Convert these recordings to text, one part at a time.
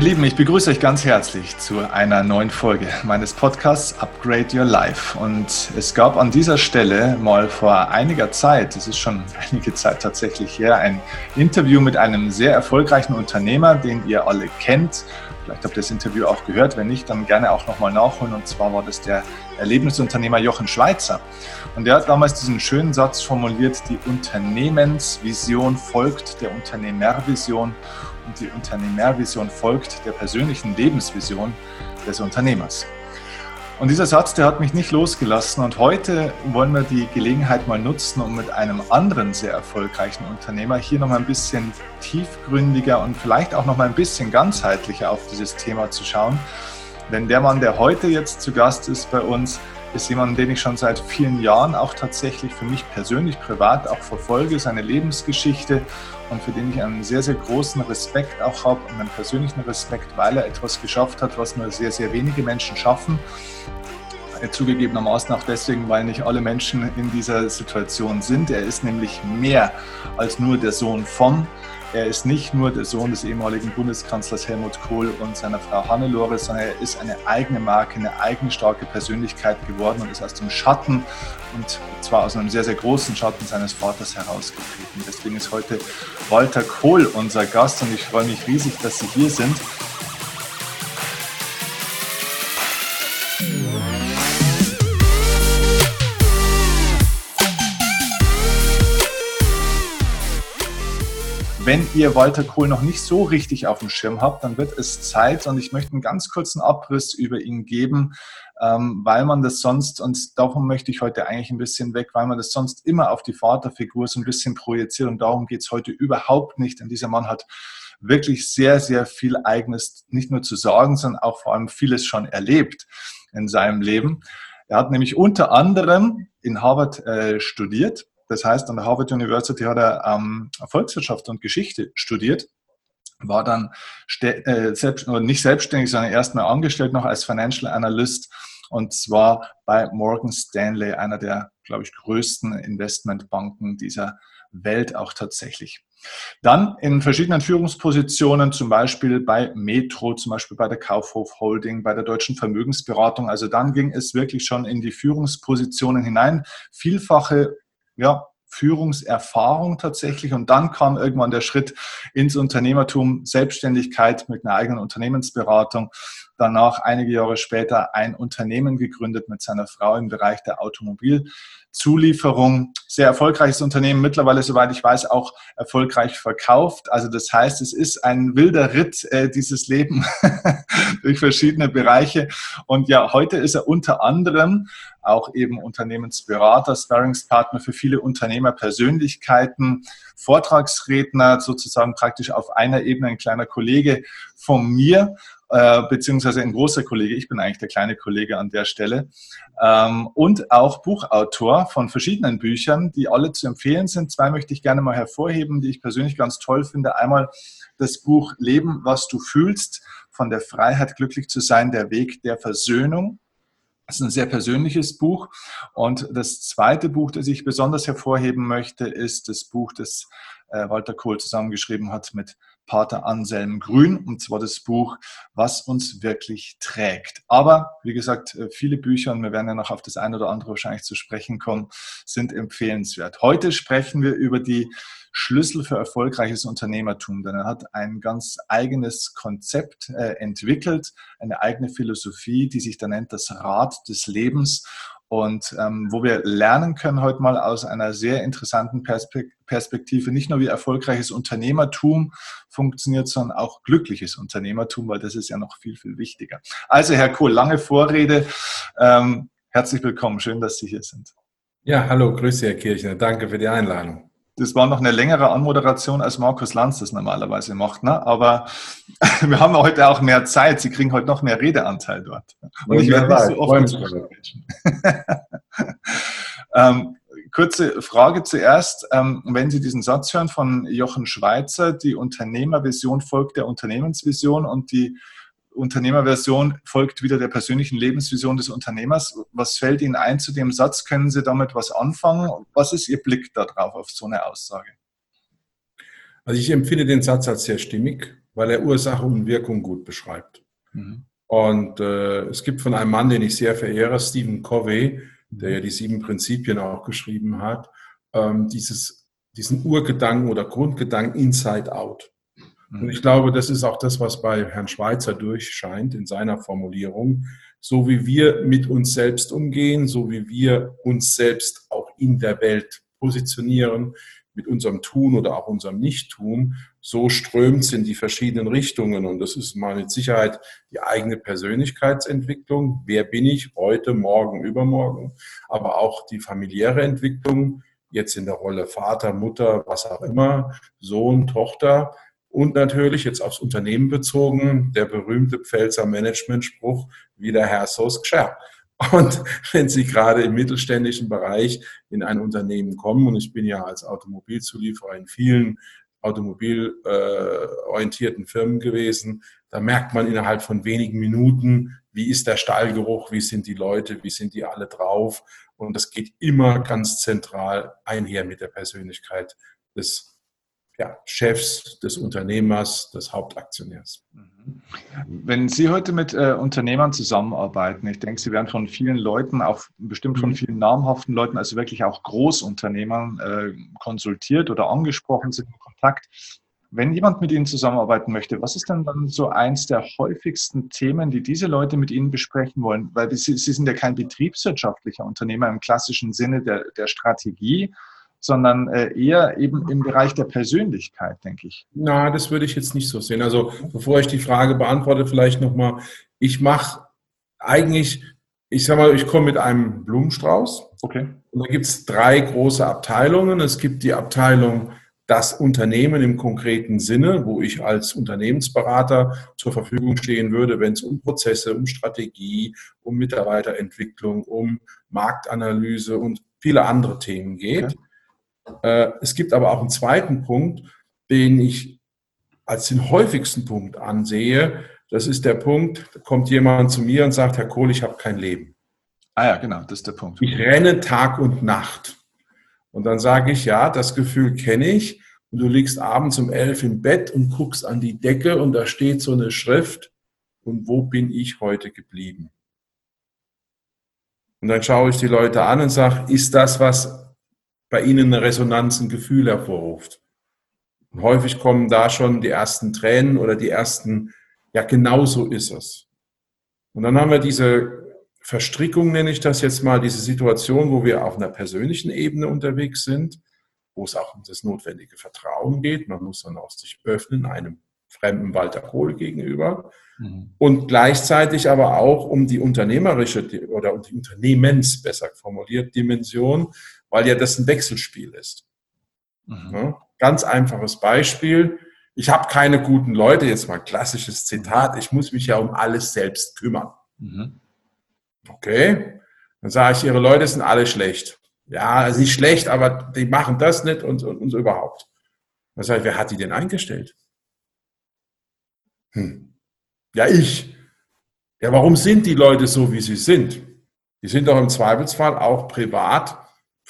Ihr Lieben, ich begrüße euch ganz herzlich zu einer neuen Folge meines Podcasts Upgrade Your Life. Und es gab an dieser Stelle mal vor einiger Zeit, es ist schon einige Zeit tatsächlich her, ein Interview mit einem sehr erfolgreichen Unternehmer, den ihr alle kennt. Vielleicht habt ihr das Interview auch gehört. Wenn nicht, dann gerne auch nochmal nachholen. Und zwar war das der Erlebnisunternehmer Jochen Schweizer. Und der hat damals diesen schönen Satz formuliert, die Unternehmensvision folgt der Unternehmervision und die Unternehmervision folgt der persönlichen Lebensvision des Unternehmers. Und dieser Satz, der hat mich nicht losgelassen. Und heute wollen wir die Gelegenheit mal nutzen, um mit einem anderen sehr erfolgreichen Unternehmer hier nochmal ein bisschen tiefgründiger und vielleicht auch nochmal ein bisschen ganzheitlicher auf dieses Thema zu schauen. Denn der Mann, der heute jetzt zu Gast ist bei uns, ist jemand, den ich schon seit vielen Jahren auch tatsächlich für mich persönlich, privat auch verfolge, seine Lebensgeschichte und für den ich einen sehr, sehr großen Respekt auch habe und einen persönlichen Respekt, weil er etwas geschafft hat, was nur sehr, sehr wenige Menschen schaffen. Zugegebenermaßen auch deswegen, weil nicht alle Menschen in dieser Situation sind. Er ist nämlich mehr als nur der Sohn von, er ist nicht nur der Sohn des ehemaligen Bundeskanzlers Helmut Kohl und seiner Frau Hannelore, sondern er ist eine eigene Marke, eine eigene starke Persönlichkeit geworden und ist aus dem Schatten und zwar aus einem sehr, sehr großen Schatten seines Vaters herausgetreten. Deswegen ist heute Walter Kohl unser Gast und ich freue mich riesig, dass Sie hier sind. Wenn ihr Walter Kohl noch nicht so richtig auf dem Schirm habt, dann wird es Zeit und ich möchte einen ganz kurzen Abriss über ihn geben, ähm, weil man das sonst, und davon möchte ich heute eigentlich ein bisschen weg, weil man das sonst immer auf die Vaterfigur so ein bisschen projiziert und darum geht es heute überhaupt nicht. Denn dieser Mann hat wirklich sehr, sehr viel eigenes nicht nur zu sagen, sondern auch vor allem vieles schon erlebt in seinem Leben. Er hat nämlich unter anderem in Harvard äh, studiert das heißt, an der Harvard University hat er ähm, Volkswirtschaft und Geschichte studiert, war dann äh, selbst, nicht selbstständig, sondern erstmal angestellt noch als Financial Analyst und zwar bei Morgan Stanley, einer der, glaube ich, größten Investmentbanken dieser Welt auch tatsächlich. Dann in verschiedenen Führungspositionen, zum Beispiel bei Metro, zum Beispiel bei der Kaufhof Holding, bei der Deutschen Vermögensberatung. Also dann ging es wirklich schon in die Führungspositionen hinein. Vielfache ja, Führungserfahrung tatsächlich. Und dann kam irgendwann der Schritt ins Unternehmertum, Selbstständigkeit mit einer eigenen Unternehmensberatung. Danach einige Jahre später ein Unternehmen gegründet mit seiner Frau im Bereich der Automobil. Zulieferung, sehr erfolgreiches Unternehmen, mittlerweile, soweit ich weiß, auch erfolgreich verkauft. Also das heißt, es ist ein wilder Ritt, äh, dieses Leben durch verschiedene Bereiche. Und ja, heute ist er unter anderem auch eben Unternehmensberater, Sparringspartner für viele Unternehmerpersönlichkeiten, Vortragsredner, sozusagen praktisch auf einer Ebene ein kleiner Kollege von mir äh, beziehungsweise ein großer Kollege, ich bin eigentlich der kleine Kollege an der Stelle, ähm, und auch Buchautor von verschiedenen Büchern, die alle zu empfehlen sind. Zwei möchte ich gerne mal hervorheben, die ich persönlich ganz toll finde. Einmal das Buch Leben, was du fühlst, von der Freiheit glücklich zu sein, der Weg der Versöhnung. Das ist ein sehr persönliches Buch. Und das zweite Buch, das ich besonders hervorheben möchte, ist das Buch, das äh, Walter Kohl zusammengeschrieben hat mit Pater Anselm Grün, und zwar das Buch Was uns wirklich trägt. Aber wie gesagt, äh, viele Bücher, und wir werden ja noch auf das eine oder andere wahrscheinlich zu sprechen kommen, sind empfehlenswert. Heute sprechen wir über die Schlüssel für erfolgreiches Unternehmertum, denn er hat ein ganz eigenes Konzept äh, entwickelt, eine eigene Philosophie, die sich da nennt das Rad des Lebens und ähm, wo wir lernen können heute mal aus einer sehr interessanten Perspektive, nicht nur wie erfolgreiches Unternehmertum funktioniert, sondern auch glückliches Unternehmertum, weil das ist ja noch viel, viel wichtiger. Also Herr Kohl, lange Vorrede. Ähm, herzlich willkommen, schön, dass Sie hier sind. Ja, hallo, grüße Herr Kirchner, danke für die Einladung. Das war noch eine längere Anmoderation, als Markus Lanz das normalerweise macht. Ne? Aber wir haben heute auch mehr Zeit. Sie kriegen heute noch mehr Redeanteil dort. Und ich werde nicht so oft ähm, Kurze Frage zuerst. Ähm, wenn Sie diesen Satz hören von Jochen Schweizer, die Unternehmervision folgt der Unternehmensvision und die Unternehmerversion folgt wieder der persönlichen Lebensvision des Unternehmers. Was fällt Ihnen ein zu dem Satz? Können Sie damit was anfangen? Was ist Ihr Blick darauf, auf so eine Aussage? Also ich empfinde den Satz als sehr stimmig weil er Ursache und Wirkung gut beschreibt. Mhm. Und äh, es gibt von einem Mann, den ich sehr verehre, Stephen Covey, der ja die sieben Prinzipien auch geschrieben hat, ähm, dieses, diesen Urgedanken oder Grundgedanken Inside Out. Und ich glaube, das ist auch das, was bei Herrn Schweitzer durchscheint in seiner Formulierung. So wie wir mit uns selbst umgehen, so wie wir uns selbst auch in der Welt positionieren, mit unserem Tun oder auch unserem Nichttun, so strömt es in die verschiedenen Richtungen. Und das ist mal mit Sicherheit die eigene Persönlichkeitsentwicklung. Wer bin ich heute, morgen, übermorgen? Aber auch die familiäre Entwicklung, jetzt in der Rolle Vater, Mutter, was auch immer, Sohn, Tochter. Und natürlich jetzt aufs Unternehmen bezogen, der berühmte Pfälzer Management-Spruch, wie der Herr Sos Gscher. Und wenn Sie gerade im mittelständischen Bereich in ein Unternehmen kommen, und ich bin ja als Automobilzulieferer in vielen automobilorientierten äh, Firmen gewesen, da merkt man innerhalb von wenigen Minuten, wie ist der Stallgeruch, wie sind die Leute, wie sind die alle drauf. Und das geht immer ganz zentral einher mit der Persönlichkeit des ja, Chefs, des Unternehmers, des Hauptaktionärs. Mhm. Wenn Sie heute mit äh, Unternehmern zusammenarbeiten, ich denke, Sie werden von vielen Leuten, auch bestimmt von mhm. vielen namhaften Leuten, also wirklich auch Großunternehmern äh, konsultiert oder angesprochen, sind in Kontakt. Wenn jemand mit Ihnen zusammenarbeiten möchte, was ist denn dann so eins der häufigsten Themen, die diese Leute mit Ihnen besprechen wollen? Weil Sie, Sie sind ja kein betriebswirtschaftlicher Unternehmer im klassischen Sinne der, der Strategie, sondern äh, eher eben im Bereich der Persönlichkeit, denke ich. Na, das würde ich jetzt nicht so sehen. Also bevor ich die Frage beantworte, vielleicht nochmal, ich mache eigentlich, ich sag mal, ich komme mit einem Blumenstrauß. Okay. Und da gibt es drei große Abteilungen. Es gibt die Abteilung das Unternehmen im konkreten Sinne, wo ich als Unternehmensberater zur Verfügung stehen würde, wenn es um Prozesse, um Strategie, um Mitarbeiterentwicklung, um Marktanalyse und viele andere Themen geht. Okay. Äh, es gibt aber auch einen zweiten Punkt, den ich als den häufigsten Punkt ansehe. Das ist der Punkt, da kommt jemand zu mir und sagt, Herr Kohl, ich habe kein Leben. Ah ja, genau, das ist der Punkt. Ich renne Tag und Nacht. Und dann sage ich, ja, das Gefühl kenne ich. Und du liegst abends um elf im Bett und guckst an die Decke und da steht so eine Schrift. Und wo bin ich heute geblieben? Und dann schaue ich die Leute an und sage, ist das, was bei ihnen eine Resonanz, ein Gefühl hervorruft. Und häufig kommen da schon die ersten Tränen oder die ersten, ja, genau so ist es. Und dann haben wir diese Verstrickung, nenne ich das jetzt mal, diese Situation, wo wir auf einer persönlichen Ebene unterwegs sind, wo es auch um das notwendige Vertrauen geht. Man muss dann auch sich öffnen einem fremden Walter Kohl gegenüber. Mhm. Und gleichzeitig aber auch um die unternehmerische oder die Unternehmens, besser formuliert, Dimension, weil ja das ein Wechselspiel ist. Mhm. Ja, ganz einfaches Beispiel. Ich habe keine guten Leute, jetzt mal klassisches Zitat, ich muss mich ja um alles selbst kümmern. Mhm. Okay, dann sage ich, Ihre Leute sind alle schlecht. Ja, also nicht schlecht, aber die machen das nicht und, und, und so überhaupt. Dann sage ich, wer hat die denn eingestellt? Hm. Ja, ich. Ja, warum sind die Leute so, wie sie sind? Die sind doch im Zweifelsfall auch privat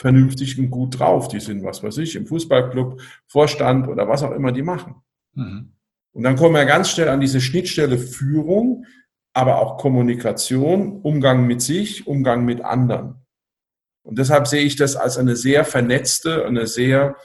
vernünftig und gut drauf. Die sind, was weiß ich, im Fußballclub, Vorstand oder was auch immer die machen. Mhm. Und dann kommen wir ganz schnell an diese Schnittstelle Führung, aber auch Kommunikation, Umgang mit sich, Umgang mit anderen. Und deshalb sehe ich das als eine sehr vernetzte, eine sehr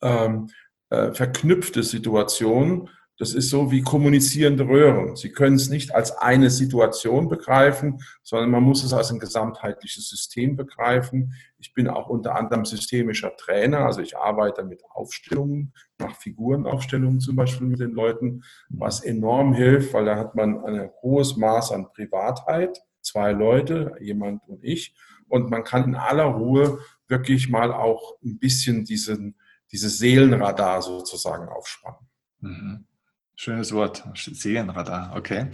ähm, äh, verknüpfte Situation, das ist so wie kommunizierende Röhren. Sie können es nicht als eine Situation begreifen, sondern man muss es als ein gesamtheitliches System begreifen. Ich bin auch unter anderem systemischer Trainer, also ich arbeite mit Aufstellungen, mache Figurenaufstellungen zum Beispiel mit den Leuten, was enorm hilft, weil da hat man ein hohes Maß an Privatheit, zwei Leute, jemand und ich, und man kann in aller Ruhe wirklich mal auch ein bisschen diesen, dieses Seelenradar sozusagen aufspannen. Mhm. Schönes Wort, Seelenradar, okay.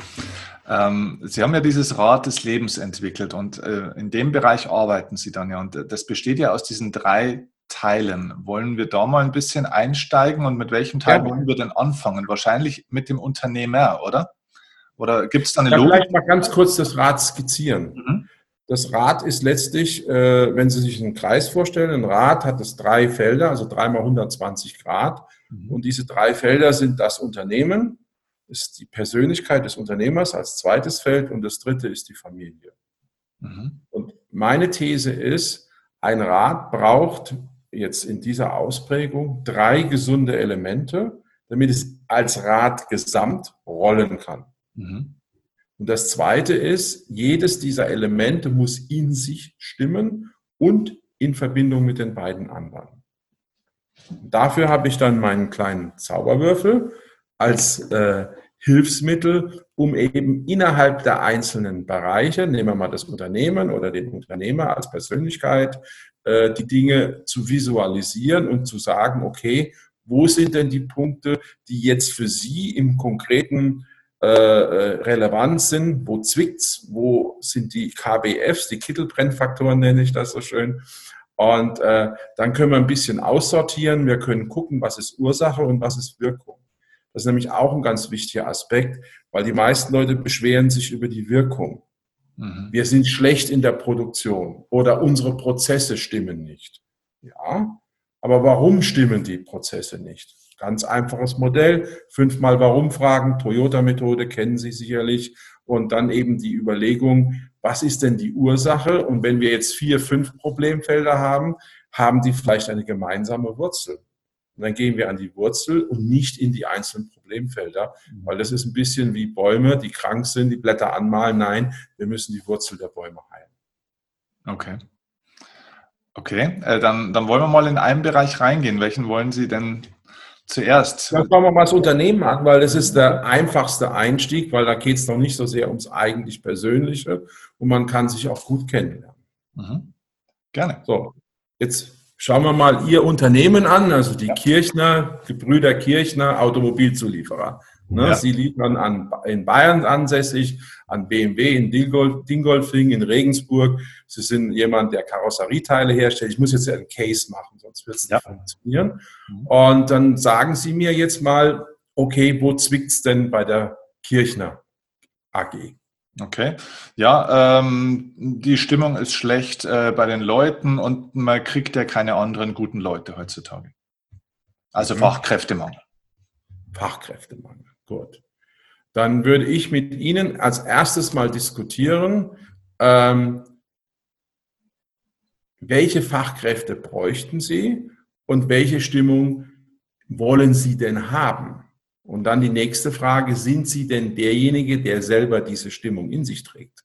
Ähm, Sie haben ja dieses Rad des Lebens entwickelt und äh, in dem Bereich arbeiten Sie dann ja. Und äh, das besteht ja aus diesen drei Teilen. Wollen wir da mal ein bisschen einsteigen und mit welchem Teil ja. wollen wir denn anfangen? Wahrscheinlich mit dem Unternehmer, oder? Oder gibt es da eine ja, Logik? Vielleicht mal ganz kurz das Rad skizzieren. Mhm. Das Rad ist letztlich, äh, wenn Sie sich einen Kreis vorstellen, ein Rad hat es drei Felder, also dreimal 120 Grad. Mhm. Und diese drei Felder sind das Unternehmen, ist die Persönlichkeit des Unternehmers als zweites Feld und das dritte ist die Familie. Mhm. Und meine These ist, ein Rat braucht jetzt in dieser Ausprägung drei gesunde Elemente, damit es als Rat gesamt rollen kann. Mhm. Und das Zweite ist, jedes dieser Elemente muss in sich stimmen und in Verbindung mit den beiden anderen. Dafür habe ich dann meinen kleinen Zauberwürfel als äh, Hilfsmittel, um eben innerhalb der einzelnen Bereiche, nehmen wir mal das Unternehmen oder den Unternehmer als Persönlichkeit, äh, die Dinge zu visualisieren und zu sagen, okay, wo sind denn die Punkte, die jetzt für Sie im konkreten äh, äh, relevant sind, wo zwickt's, wo sind die KBFs, die Kittelbrennfaktoren nenne ich das so schön. Und äh, dann können wir ein bisschen aussortieren. Wir können gucken, was ist Ursache und was ist Wirkung. Das ist nämlich auch ein ganz wichtiger Aspekt, weil die meisten Leute beschweren sich über die Wirkung. Mhm. Wir sind schlecht in der Produktion oder unsere Prozesse stimmen nicht. Ja, aber warum stimmen die Prozesse nicht? Ganz einfaches Modell. Fünfmal Warum fragen, Toyota-Methode kennen Sie sicherlich. Und dann eben die Überlegung, was ist denn die Ursache? Und wenn wir jetzt vier, fünf Problemfelder haben, haben die vielleicht eine gemeinsame Wurzel. Und dann gehen wir an die Wurzel und nicht in die einzelnen Problemfelder, weil das ist ein bisschen wie Bäume, die krank sind, die Blätter anmalen. Nein, wir müssen die Wurzel der Bäume heilen. Okay. Okay, äh, dann, dann wollen wir mal in einen Bereich reingehen. Welchen wollen Sie denn zuerst? Dann schauen wir mal das Unternehmen an, weil das ist der einfachste Einstieg, weil da geht es noch nicht so sehr ums eigentlich Persönliche und man kann sich auch gut kennenlernen. Mhm. Gerne. So, jetzt schauen wir mal Ihr Unternehmen an, also die ja. Kirchner, Gebrüder Kirchner, Automobilzulieferer. Ne? Ja. Sie liefern an, in Bayern ansässig, an BMW in Dingolfing, in Regensburg. Sie sind jemand, der Karosserieteile herstellt. Ich muss jetzt einen Case machen, sonst wird es nicht ja. funktionieren. Mhm. Und dann sagen Sie mir jetzt mal, okay, wo zwickt es denn bei der Kirchner AG? Okay, ja, ähm, die Stimmung ist schlecht äh, bei den Leuten und man kriegt ja keine anderen guten Leute heutzutage. Also mhm. Fachkräftemangel. Fachkräftemangel. Gut. Dann würde ich mit Ihnen als erstes mal diskutieren, ähm, welche Fachkräfte bräuchten Sie und welche Stimmung wollen Sie denn haben? Und dann die nächste Frage, sind Sie denn derjenige, der selber diese Stimmung in sich trägt?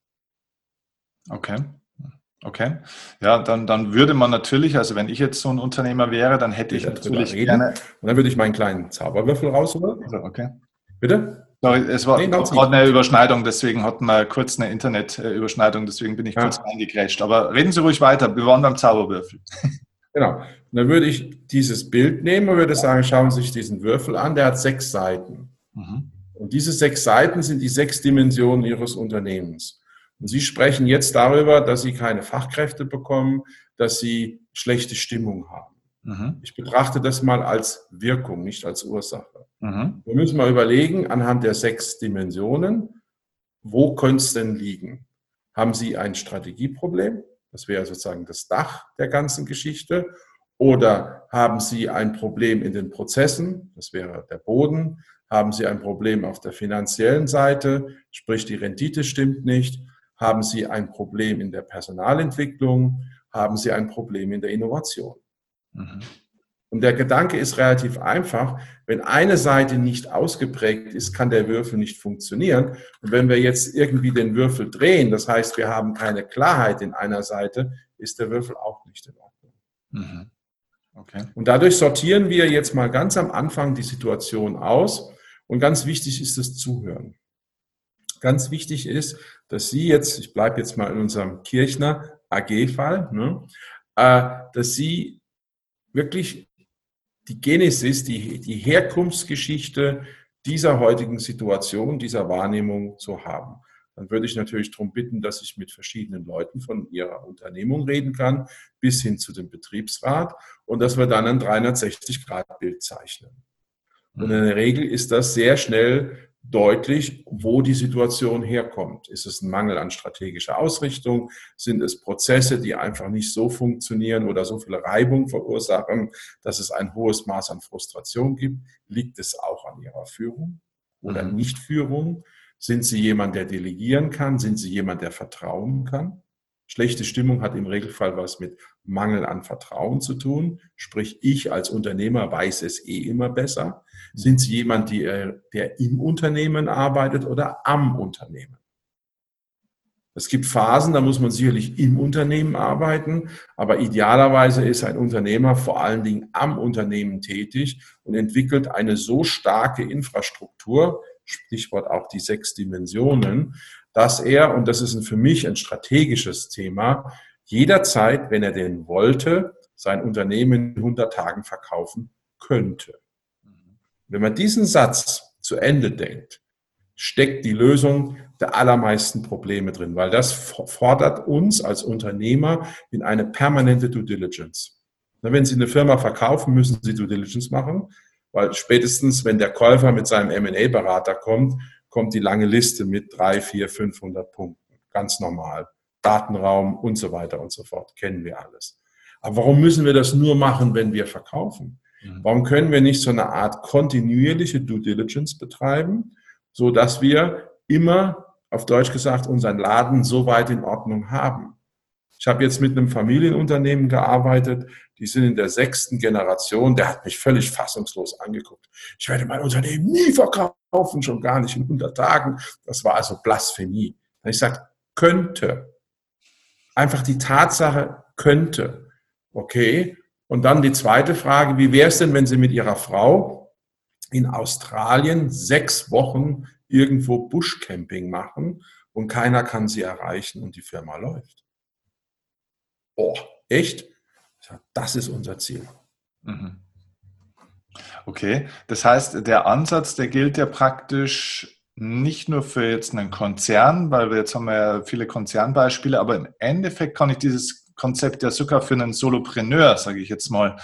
Okay. Okay. Ja, dann, dann würde man natürlich, also wenn ich jetzt so ein Unternehmer wäre, dann hätte ich natürlich gerne. Und dann würde ich meinen kleinen Zauberwürfel rausholen. Also, okay. Bitte? Sorry, es war nee, gerade eine Überschneidung, deswegen hatten wir kurz eine Internetüberschneidung, deswegen bin ich ja. kurz reingecrasht. Aber reden Sie ruhig weiter, wir waren beim Zauberwürfel. Genau. Und dann würde ich dieses Bild nehmen und würde sagen, schauen Sie sich diesen Würfel an, der hat sechs Seiten. Mhm. Und diese sechs Seiten sind die sechs Dimensionen Ihres Unternehmens. Und Sie sprechen jetzt darüber, dass Sie keine Fachkräfte bekommen, dass Sie schlechte Stimmung haben. Mhm. Ich betrachte das mal als Wirkung, nicht als Ursache. Mhm. Wir müssen mal überlegen, anhand der sechs Dimensionen, wo könnte es denn liegen? Haben Sie ein Strategieproblem? Das wäre sozusagen das Dach der ganzen Geschichte. Oder haben Sie ein Problem in den Prozessen? Das wäre der Boden. Haben Sie ein Problem auf der finanziellen Seite? Sprich, die Rendite stimmt nicht. Haben Sie ein Problem in der Personalentwicklung? Haben Sie ein Problem in der Innovation? Mhm. Und der Gedanke ist relativ einfach. Wenn eine Seite nicht ausgeprägt ist, kann der Würfel nicht funktionieren. Und wenn wir jetzt irgendwie den Würfel drehen, das heißt, wir haben keine Klarheit in einer Seite, ist der Würfel auch nicht in Ordnung. Mhm. Okay. Und dadurch sortieren wir jetzt mal ganz am Anfang die Situation aus. Und ganz wichtig ist das Zuhören. Ganz wichtig ist, dass Sie jetzt, ich bleibe jetzt mal in unserem Kirchner AG-Fall, ne, äh, dass Sie wirklich die Genesis, die, die Herkunftsgeschichte dieser heutigen Situation, dieser Wahrnehmung zu haben. Dann würde ich natürlich darum bitten, dass ich mit verschiedenen Leuten von ihrer Unternehmung reden kann, bis hin zu dem Betriebsrat und dass wir dann ein 360-Grad-Bild zeichnen. Und in der Regel ist das sehr schnell deutlich, wo die Situation herkommt. Ist es ein Mangel an strategischer Ausrichtung? Sind es Prozesse, die einfach nicht so funktionieren oder so viel Reibung verursachen, dass es ein hohes Maß an Frustration gibt? Liegt es auch an Ihrer Führung oder mhm. Nichtführung? Sind Sie jemand, der delegieren kann? Sind Sie jemand, der vertrauen kann? Schlechte Stimmung hat im Regelfall was mit Mangel an Vertrauen zu tun. Sprich, ich als Unternehmer weiß es eh immer besser. Sind Sie jemand, der, der im Unternehmen arbeitet oder am Unternehmen? Es gibt Phasen, da muss man sicherlich im Unternehmen arbeiten, aber idealerweise ist ein Unternehmer vor allen Dingen am Unternehmen tätig und entwickelt eine so starke Infrastruktur, Stichwort auch die sechs Dimensionen, dass er, und das ist für mich ein strategisches Thema, jederzeit, wenn er denn wollte, sein Unternehmen in 100 Tagen verkaufen könnte. Wenn man diesen Satz zu Ende denkt, steckt die Lösung der allermeisten Probleme drin, weil das fordert uns als Unternehmer in eine permanente Due Diligence. Wenn Sie eine Firma verkaufen, müssen Sie Due Diligence machen, weil spätestens, wenn der Käufer mit seinem M&A-Berater kommt, kommt die lange Liste mit drei, vier, 500 Punkten. Ganz normal. Datenraum und so weiter und so fort. Kennen wir alles. Aber warum müssen wir das nur machen, wenn wir verkaufen? Mhm. Warum können wir nicht so eine Art kontinuierliche Due Diligence betreiben, so dass wir immer, auf Deutsch gesagt, unseren Laden so weit in Ordnung haben? Ich habe jetzt mit einem Familienunternehmen gearbeitet, die sind in der sechsten Generation, der hat mich völlig fassungslos angeguckt. Ich werde mein Unternehmen nie verkaufen, schon gar nicht in 100 Tagen. Das war also Blasphemie. Und ich sage, könnte. Einfach die Tatsache könnte. Okay. Und dann die zweite Frage, wie wäre es denn, wenn Sie mit Ihrer Frau in Australien sechs Wochen irgendwo Bushcamping machen und keiner kann Sie erreichen und die Firma läuft? Oh, echt? Das ist unser Ziel. Mhm. Okay, das heißt, der Ansatz, der gilt ja praktisch nicht nur für jetzt einen Konzern, weil wir jetzt haben ja viele Konzernbeispiele, aber im Endeffekt kann ich dieses Konzept ja sogar für einen Solopreneur, sage ich jetzt mal,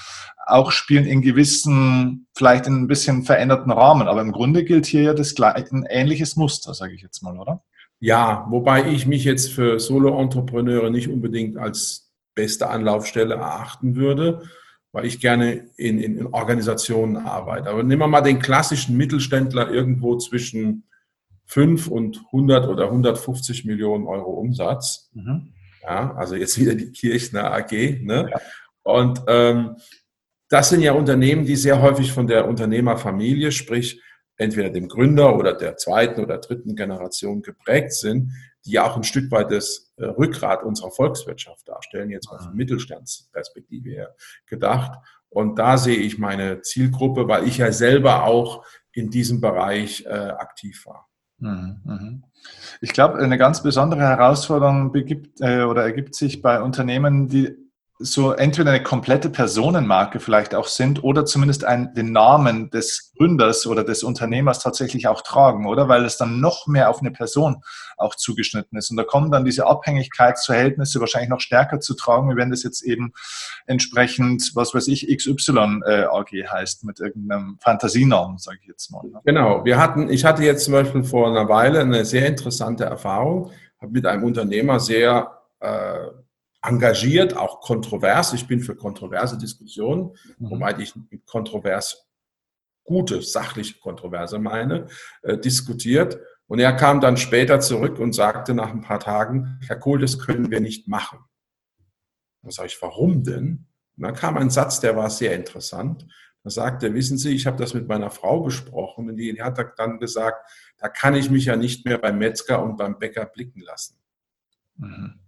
auch spielen in gewissen, vielleicht in ein bisschen veränderten Rahmen. Aber im Grunde gilt hier ja das ein ähnliches Muster, sage ich jetzt mal, oder? Ja, wobei ich mich jetzt für Solo-Entrepreneure nicht unbedingt als beste Anlaufstelle erachten würde, weil ich gerne in, in, in, Organisationen arbeite. Aber nehmen wir mal den klassischen Mittelständler irgendwo zwischen 5 und 100 oder 150 Millionen Euro Umsatz. Mhm. Ja, also jetzt wieder die Kirchner AG. Ne? Ja. Und ähm, das sind ja Unternehmen, die sehr häufig von der Unternehmerfamilie, sprich entweder dem Gründer oder der zweiten oder dritten Generation geprägt sind, die ja auch ein Stück weit das äh, Rückgrat unserer Volkswirtschaft darstellen, jetzt mal von Mittelstandsperspektive her gedacht. Und da sehe ich meine Zielgruppe, weil ich ja selber auch in diesem Bereich äh, aktiv war. Mhm, mhm. Ich glaube, eine ganz besondere Herausforderung begibt, äh, oder ergibt sich bei Unternehmen, die so entweder eine komplette Personenmarke vielleicht auch sind oder zumindest ein, den Namen des Gründers oder des Unternehmers tatsächlich auch tragen, oder? Weil es dann noch mehr auf eine Person auch zugeschnitten ist. Und da kommen dann diese Abhängigkeitsverhältnisse wahrscheinlich noch stärker zu tragen, wenn das jetzt eben entsprechend, was weiß ich, XY äh, AG heißt, mit irgendeinem Fantasienamen, sage ich jetzt mal. Ne? Genau. Wir hatten, ich hatte jetzt zum Beispiel vor einer Weile eine sehr interessante Erfahrung, habe mit einem Unternehmer sehr äh, engagiert, auch kontrovers. Ich bin für kontroverse Diskussionen, mhm. wobei ich mit kontrovers gute, sachliche Kontroverse meine, äh, diskutiert. Und er kam dann später zurück und sagte nach ein paar Tagen, Herr Kohl, das können wir nicht machen. Da sage ich, warum denn? Und dann kam ein Satz, der war sehr interessant. Da sagte wissen Sie, ich habe das mit meiner Frau besprochen und die hat dann gesagt, da kann ich mich ja nicht mehr beim Metzger und beim Bäcker blicken lassen. Mhm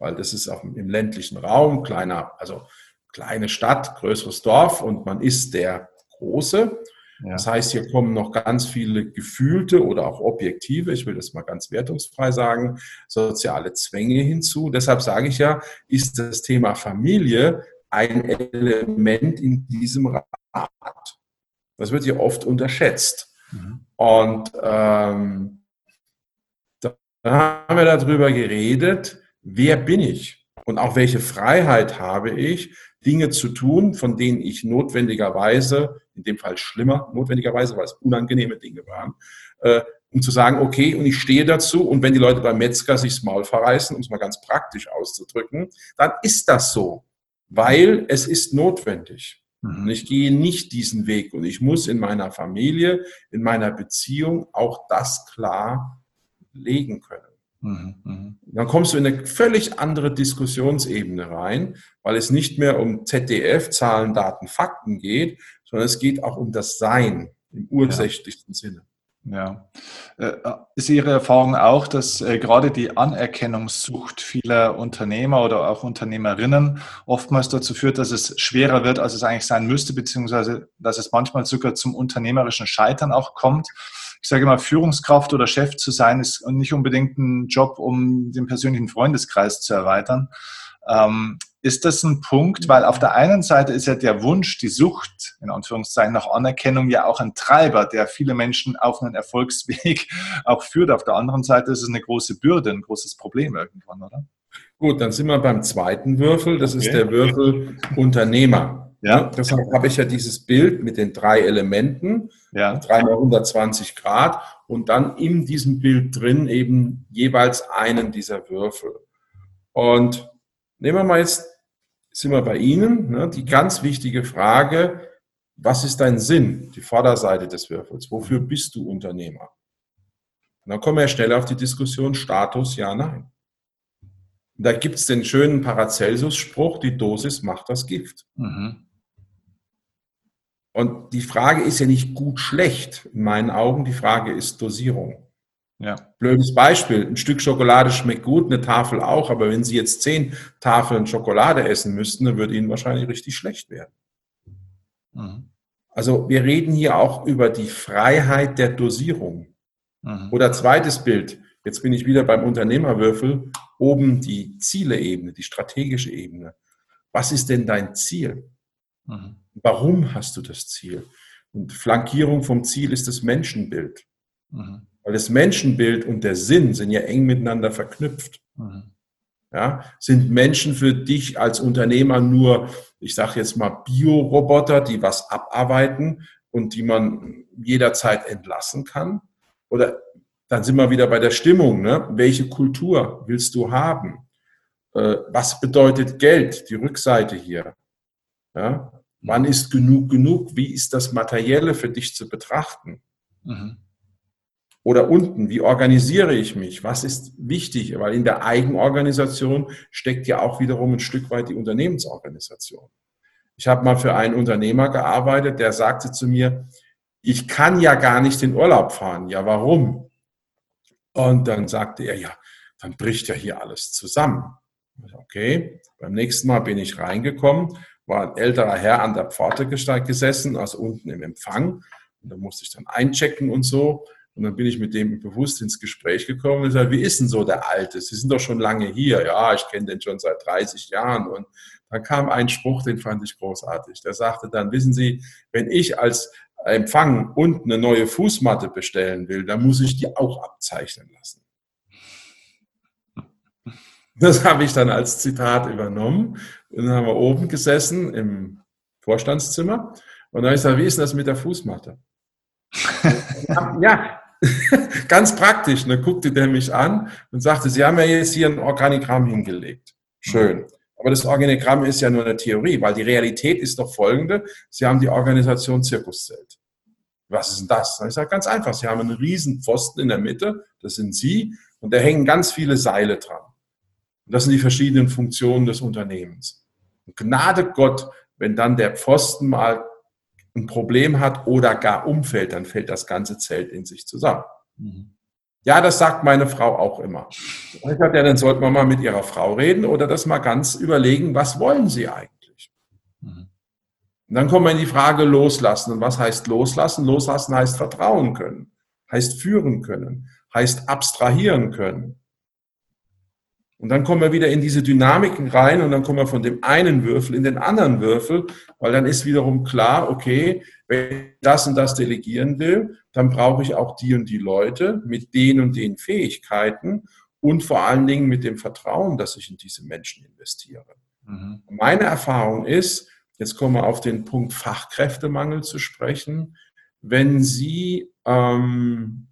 weil das ist auch im ländlichen Raum, kleiner, also kleine Stadt, größeres Dorf und man ist der Große. Ja. Das heißt, hier kommen noch ganz viele gefühlte oder auch objektive, ich will das mal ganz wertungsfrei sagen, soziale Zwänge hinzu. Deshalb sage ich ja, ist das Thema Familie ein Element in diesem Rat. Das wird hier oft unterschätzt. Mhm. Und ähm, da haben wir darüber geredet, wer bin ich und auch welche Freiheit habe ich, Dinge zu tun, von denen ich notwendigerweise, in dem Fall schlimmer, notwendigerweise, weil es unangenehme Dinge waren, äh, um zu sagen, okay, und ich stehe dazu. Und wenn die Leute beim Metzger sich das Maul verreißen, um es mal ganz praktisch auszudrücken, dann ist das so, weil es ist notwendig. Mhm. Und ich gehe nicht diesen Weg und ich muss in meiner Familie, in meiner Beziehung auch das klar legen können. Mhm, mhm. Dann kommst du in eine völlig andere Diskussionsebene rein, weil es nicht mehr um ZDF, Zahlen, Daten, Fakten geht, sondern es geht auch um das Sein im ursächlichsten ja. Sinne. Ja. Äh, ist Ihre Erfahrung auch, dass äh, gerade die Anerkennungssucht vieler Unternehmer oder auch Unternehmerinnen oftmals dazu führt, dass es schwerer wird, als es eigentlich sein müsste, beziehungsweise dass es manchmal sogar zum unternehmerischen Scheitern auch kommt? Ich sage mal, Führungskraft oder Chef zu sein, ist nicht unbedingt ein Job, um den persönlichen Freundeskreis zu erweitern. Ähm, ist das ein Punkt, weil auf der einen Seite ist ja der Wunsch, die Sucht, in Anführungszeichen, nach Anerkennung ja auch ein Treiber, der viele Menschen auf einen Erfolgsweg auch führt. Auf der anderen Seite ist es eine große Bürde, ein großes Problem irgendwann, oder? Gut, dann sind wir beim zweiten Würfel. Das okay. ist der Würfel Unternehmer. Ja. Deshalb habe ich ja dieses Bild mit den drei Elementen, ja. dreimal 120 Grad und dann in diesem Bild drin eben jeweils einen dieser Würfel. Und Nehmen wir mal jetzt, sind wir bei Ihnen, ne, die ganz wichtige Frage, was ist dein Sinn, die Vorderseite des Würfels? Wofür bist du Unternehmer? Und dann kommen wir schnell auf die Diskussion Status, ja, nein. Und da gibt es den schönen Paracelsus-Spruch, die Dosis macht das Gift. Mhm. Und die Frage ist ja nicht gut, schlecht in meinen Augen, die Frage ist Dosierung. Ja. Blödes Beispiel. Ein Stück Schokolade schmeckt gut, eine Tafel auch, aber wenn Sie jetzt zehn Tafeln Schokolade essen müssten, dann würde Ihnen wahrscheinlich richtig schlecht werden. Mhm. Also wir reden hier auch über die Freiheit der Dosierung. Mhm. Oder zweites Bild. Jetzt bin ich wieder beim Unternehmerwürfel. Oben die Zieleebene, die strategische Ebene. Was ist denn dein Ziel? Mhm. Warum hast du das Ziel? Und Flankierung vom Ziel ist das Menschenbild. Mhm. Weil das Menschenbild und der Sinn sind ja eng miteinander verknüpft. Mhm. Ja, sind Menschen für dich als Unternehmer nur, ich sage jetzt mal, Bioroboter, die was abarbeiten und die man jederzeit entlassen kann? Oder dann sind wir wieder bei der Stimmung. Ne? Welche Kultur willst du haben? Äh, was bedeutet Geld? Die Rückseite hier. Ja? Wann ist genug genug? Wie ist das Materielle für dich zu betrachten? Mhm. Oder unten, wie organisiere ich mich? Was ist wichtig? Weil in der Eigenorganisation steckt ja auch wiederum ein Stück weit die Unternehmensorganisation. Ich habe mal für einen Unternehmer gearbeitet, der sagte zu mir, ich kann ja gar nicht in Urlaub fahren. Ja, warum? Und dann sagte er, ja, dann bricht ja hier alles zusammen. Okay, beim nächsten Mal bin ich reingekommen, war ein älterer Herr an der Pforte gesessen, also unten im Empfang. Und da musste ich dann einchecken und so. Und dann bin ich mit dem bewusst ins Gespräch gekommen und gesagt, wie ist denn so der Alte? Sie sind doch schon lange hier. Ja, ich kenne den schon seit 30 Jahren. Und dann kam ein Spruch, den fand ich großartig. Der sagte dann, wissen Sie, wenn ich als Empfang unten eine neue Fußmatte bestellen will, dann muss ich die auch abzeichnen lassen. Das habe ich dann als Zitat übernommen. Und dann haben wir oben gesessen im Vorstandszimmer. Und dann habe ich gesagt, wie ist denn das mit der Fußmatte? ja, Ganz praktisch. Und dann guckte der mich an und sagte, Sie haben ja jetzt hier ein Organigramm hingelegt. Schön. Aber das Organigramm ist ja nur eine Theorie, weil die Realität ist doch folgende. Sie haben die Organisation Zirkuszelt. Was ist denn das? Ich sage ganz einfach, Sie haben einen riesen Pfosten in der Mitte, das sind Sie, und da hängen ganz viele Seile dran. Und das sind die verschiedenen Funktionen des Unternehmens. Gnade Gott, wenn dann der Pfosten mal ein Problem hat oder gar umfällt, dann fällt das ganze Zelt in sich zusammen. Mhm. Ja, das sagt meine Frau auch immer. Ich sage, ja, dann sollten wir mal mit ihrer Frau reden oder das mal ganz überlegen, was wollen sie eigentlich? Mhm. Und dann kommen wir in die Frage loslassen. Und was heißt loslassen? Loslassen heißt vertrauen können, heißt führen können, heißt abstrahieren können. Und dann kommen wir wieder in diese Dynamiken rein und dann kommen wir von dem einen Würfel in den anderen Würfel, weil dann ist wiederum klar, okay, wenn ich das und das delegieren will, dann brauche ich auch die und die Leute mit den und den Fähigkeiten und vor allen Dingen mit dem Vertrauen, dass ich in diese Menschen investiere. Mhm. Meine Erfahrung ist, jetzt kommen wir auf den Punkt Fachkräftemangel zu sprechen, wenn Sie ähm,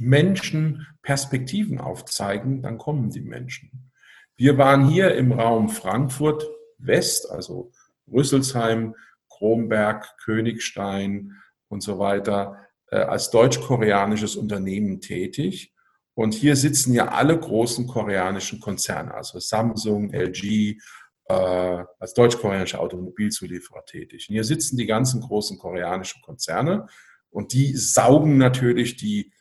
Menschen Perspektiven aufzeigen, dann kommen die Menschen. Wir waren hier im Raum Frankfurt West, also Rüsselsheim, Kronberg, Königstein und so weiter, äh, als deutsch-koreanisches Unternehmen tätig. Und hier sitzen ja alle großen koreanischen Konzerne, also Samsung, LG, äh, als deutsch-koreanische Automobilzulieferer tätig. Und hier sitzen die ganzen großen koreanischen Konzerne und die saugen natürlich die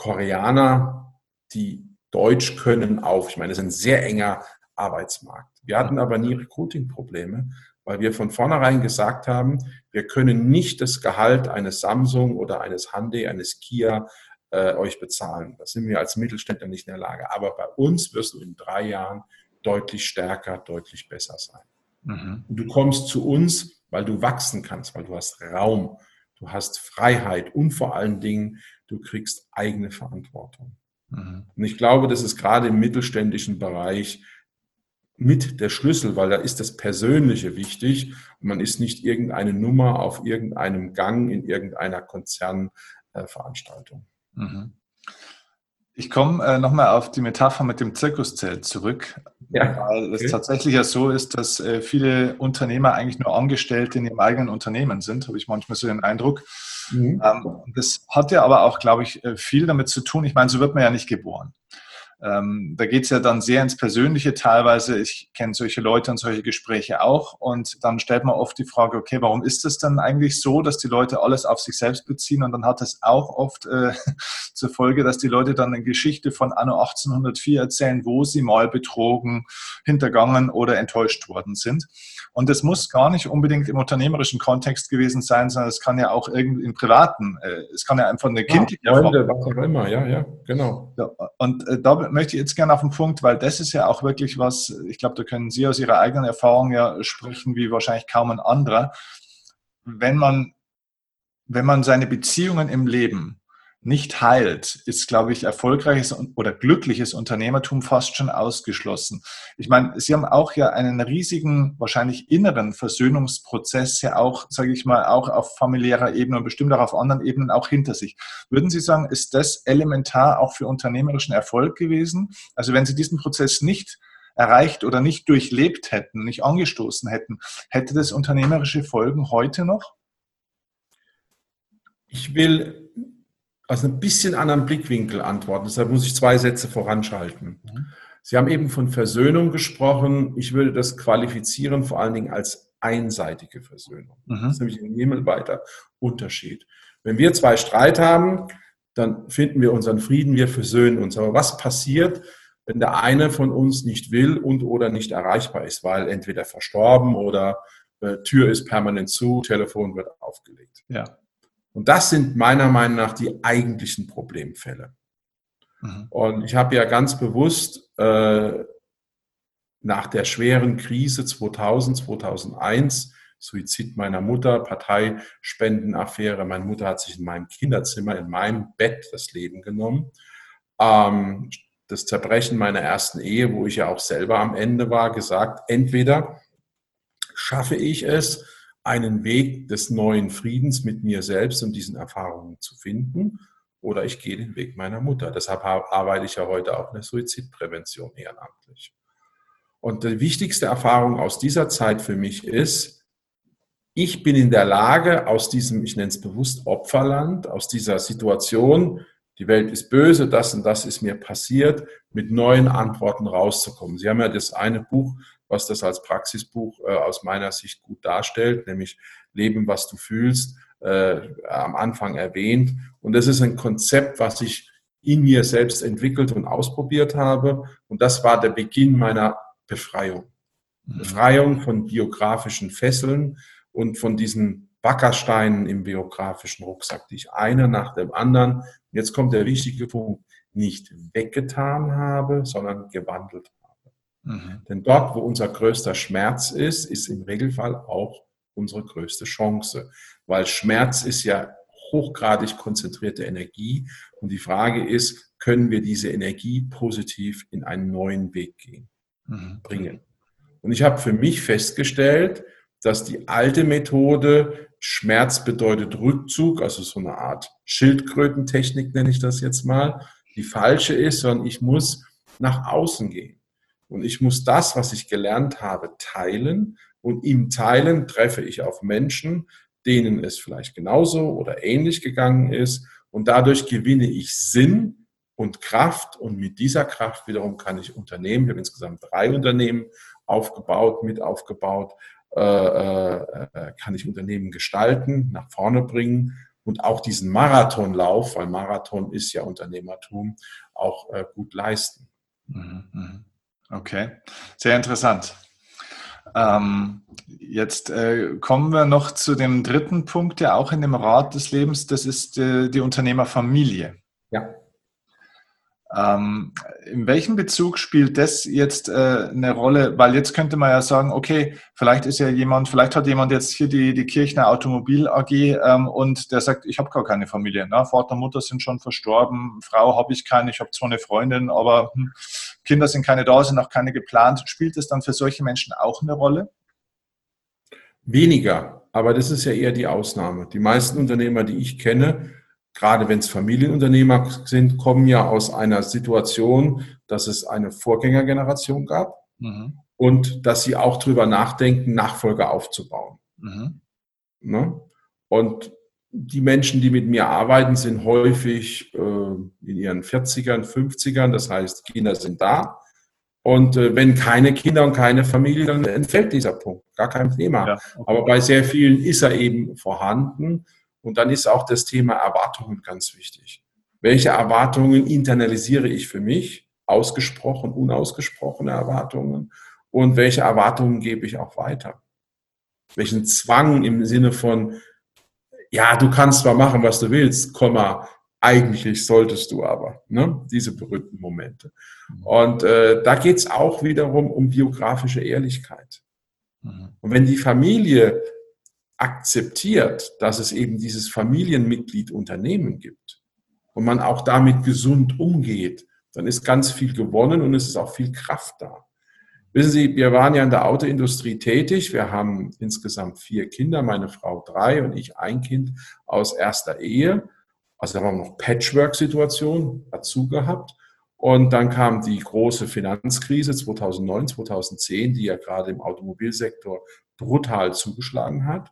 Koreaner, die Deutsch können, auf. Ich meine, das ist ein sehr enger Arbeitsmarkt. Wir hatten aber nie Recruiting-Probleme, weil wir von vornherein gesagt haben, wir können nicht das Gehalt eines Samsung oder eines Hyundai, eines Kia äh, euch bezahlen. Das sind wir als Mittelständler nicht in der Lage. Aber bei uns wirst du in drei Jahren deutlich stärker, deutlich besser sein. Mhm. Und du kommst zu uns, weil du wachsen kannst, weil du hast Raum, du hast Freiheit und vor allen Dingen, du kriegst eigene Verantwortung. Mhm. Und ich glaube, das ist gerade im mittelständischen Bereich mit der Schlüssel, weil da ist das Persönliche wichtig und man ist nicht irgendeine Nummer auf irgendeinem Gang in irgendeiner Konzernveranstaltung. Mhm. Ich komme äh, nochmal auf die Metapher mit dem Zirkuszelt zurück, ja. weil es okay. tatsächlich ja so ist, dass äh, viele Unternehmer eigentlich nur Angestellte in ihrem eigenen Unternehmen sind, habe ich manchmal so den Eindruck. Mhm. Ähm, das hat ja aber auch, glaube ich, äh, viel damit zu tun. Ich meine, so wird man ja nicht geboren. Ähm, da geht es ja dann sehr ins Persönliche teilweise. Ich kenne solche Leute und solche Gespräche auch. Und dann stellt man oft die Frage, okay, warum ist es dann eigentlich so, dass die Leute alles auf sich selbst beziehen? Und dann hat es auch oft äh, zur Folge, dass die Leute dann eine Geschichte von Anno 1804 erzählen, wo sie mal betrogen, hintergangen oder enttäuscht worden sind. Und das muss gar nicht unbedingt im unternehmerischen Kontext gewesen sein, sondern es kann ja auch irgendwie im privaten, äh, es kann ja einfach eine kindliche ja, Freunde, was auch immer, ja, ja, genau. Ja, und äh, da möchte ich jetzt gerne auf den Punkt, weil das ist ja auch wirklich was, ich glaube, da können Sie aus Ihrer eigenen Erfahrung ja sprechen, wie wahrscheinlich kaum ein anderer. Wenn man, wenn man seine Beziehungen im Leben nicht heilt, ist, glaube ich, erfolgreiches oder glückliches Unternehmertum fast schon ausgeschlossen. Ich meine, Sie haben auch ja einen riesigen, wahrscheinlich inneren Versöhnungsprozess ja auch, sage ich mal, auch auf familiärer Ebene und bestimmt auch auf anderen Ebenen auch hinter sich. Würden Sie sagen, ist das elementar auch für unternehmerischen Erfolg gewesen? Also wenn Sie diesen Prozess nicht erreicht oder nicht durchlebt hätten, nicht angestoßen hätten, hätte das unternehmerische Folgen heute noch? Ich will aus einem bisschen anderen Blickwinkel antworten. Deshalb muss ich zwei Sätze voranschalten. Mhm. Sie haben eben von Versöhnung gesprochen. Ich würde das qualifizieren vor allen Dingen als einseitige Versöhnung. Mhm. Das ist nämlich ein himmelweiter Unterschied. Wenn wir zwei Streit haben, dann finden wir unseren Frieden, wir versöhnen uns. Aber was passiert, wenn der eine von uns nicht will und oder nicht erreichbar ist, weil entweder verstorben oder äh, Tür ist permanent zu, Telefon wird aufgelegt. Ja. Und das sind meiner Meinung nach die eigentlichen Problemfälle. Mhm. Und ich habe ja ganz bewusst äh, nach der schweren Krise 2000, 2001, Suizid meiner Mutter, Parteispendenaffäre, meine Mutter hat sich in meinem Kinderzimmer, in meinem Bett das Leben genommen. Ähm, das Zerbrechen meiner ersten Ehe, wo ich ja auch selber am Ende war, gesagt, entweder schaffe ich es, einen Weg des neuen Friedens mit mir selbst und diesen Erfahrungen zu finden oder ich gehe den Weg meiner Mutter. Deshalb arbeite ich ja heute auch in der Suizidprävention ehrenamtlich. Und die wichtigste Erfahrung aus dieser Zeit für mich ist, ich bin in der Lage, aus diesem, ich nenne es bewusst Opferland, aus dieser Situation, die Welt ist böse, das und das ist mir passiert, mit neuen Antworten rauszukommen. Sie haben ja das eine Buch was das als Praxisbuch äh, aus meiner Sicht gut darstellt, nämlich Leben, was du fühlst, äh, am Anfang erwähnt. Und das ist ein Konzept, was ich in mir selbst entwickelt und ausprobiert habe. Und das war der Beginn meiner Befreiung. Mhm. Befreiung von biografischen Fesseln und von diesen Backersteinen im biografischen Rucksack, die ich einer nach dem anderen, jetzt kommt der wichtige Punkt, nicht weggetan habe, sondern gewandelt Mhm. Denn dort, wo unser größter Schmerz ist, ist im Regelfall auch unsere größte Chance. Weil Schmerz ist ja hochgradig konzentrierte Energie. Und die Frage ist, können wir diese Energie positiv in einen neuen Weg gehen, mhm. bringen? Und ich habe für mich festgestellt, dass die alte Methode Schmerz bedeutet Rückzug, also so eine Art Schildkrötentechnik nenne ich das jetzt mal, die falsche ist, sondern ich muss nach außen gehen. Und ich muss das, was ich gelernt habe, teilen. Und im Teilen treffe ich auf Menschen, denen es vielleicht genauso oder ähnlich gegangen ist. Und dadurch gewinne ich Sinn und Kraft. Und mit dieser Kraft wiederum kann ich Unternehmen, wir haben insgesamt drei Unternehmen aufgebaut, mit aufgebaut, äh, äh, äh, kann ich Unternehmen gestalten, nach vorne bringen und auch diesen Marathonlauf, weil Marathon ist ja Unternehmertum, auch äh, gut leisten. Mhm, mhm. Okay, sehr interessant. Ähm, jetzt äh, kommen wir noch zu dem dritten Punkt, der auch in dem Rat des Lebens, das ist äh, die Unternehmerfamilie. Ja. Ähm, in welchem Bezug spielt das jetzt äh, eine Rolle? Weil jetzt könnte man ja sagen, okay, vielleicht ist ja jemand, vielleicht hat jemand jetzt hier die, die Kirchner Automobil AG ähm, und der sagt, ich habe gar keine Familie. Ne? Vater, Mutter sind schon verstorben, Frau habe ich keine, ich habe zwar eine Freundin, aber hm, Kinder sind keine da, sind auch keine geplant. Spielt das dann für solche Menschen auch eine Rolle? Weniger, aber das ist ja eher die Ausnahme. Die meisten Unternehmer, die ich kenne, gerade wenn es Familienunternehmer sind, kommen ja aus einer Situation, dass es eine Vorgängergeneration gab mhm. und dass sie auch darüber nachdenken, Nachfolger aufzubauen. Mhm. Ne? Und die Menschen, die mit mir arbeiten, sind häufig äh, in ihren 40ern, 50ern, das heißt, Kinder sind da. Und äh, wenn keine Kinder und keine Familie, dann entfällt dieser Punkt. Gar kein Thema. Ja, okay. Aber bei sehr vielen ist er eben vorhanden. Und dann ist auch das Thema Erwartungen ganz wichtig. Welche Erwartungen internalisiere ich für mich? Ausgesprochen, unausgesprochene Erwartungen. Und welche Erwartungen gebe ich auch weiter? Welchen Zwang im Sinne von, ja, du kannst zwar machen, was du willst, Komma, eigentlich solltest du aber. Ne? Diese berühmten Momente. Und äh, da geht es auch wiederum um biografische Ehrlichkeit. Mhm. Und wenn die Familie akzeptiert, dass es eben dieses Familienmitglied Unternehmen gibt und man auch damit gesund umgeht, dann ist ganz viel gewonnen und es ist auch viel Kraft da. Wissen Sie, wir waren ja in der Autoindustrie tätig. Wir haben insgesamt vier Kinder, meine Frau drei und ich ein Kind aus erster Ehe. Also da haben wir noch Patchwork-Situation dazu gehabt. Und dann kam die große Finanzkrise 2009, 2010, die ja gerade im Automobilsektor brutal zugeschlagen hat.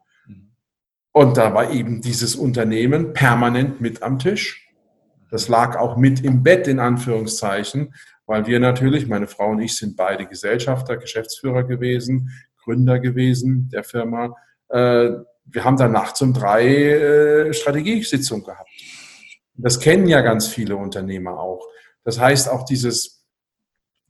Und da war eben dieses Unternehmen permanent mit am Tisch. Das lag auch mit im Bett in Anführungszeichen, weil wir natürlich, meine Frau und ich sind beide Gesellschafter, Geschäftsführer gewesen, Gründer gewesen der Firma. Äh, wir haben dann nachts um drei äh, Strategiesitzung gehabt. Das kennen ja ganz viele Unternehmer auch. Das heißt auch dieses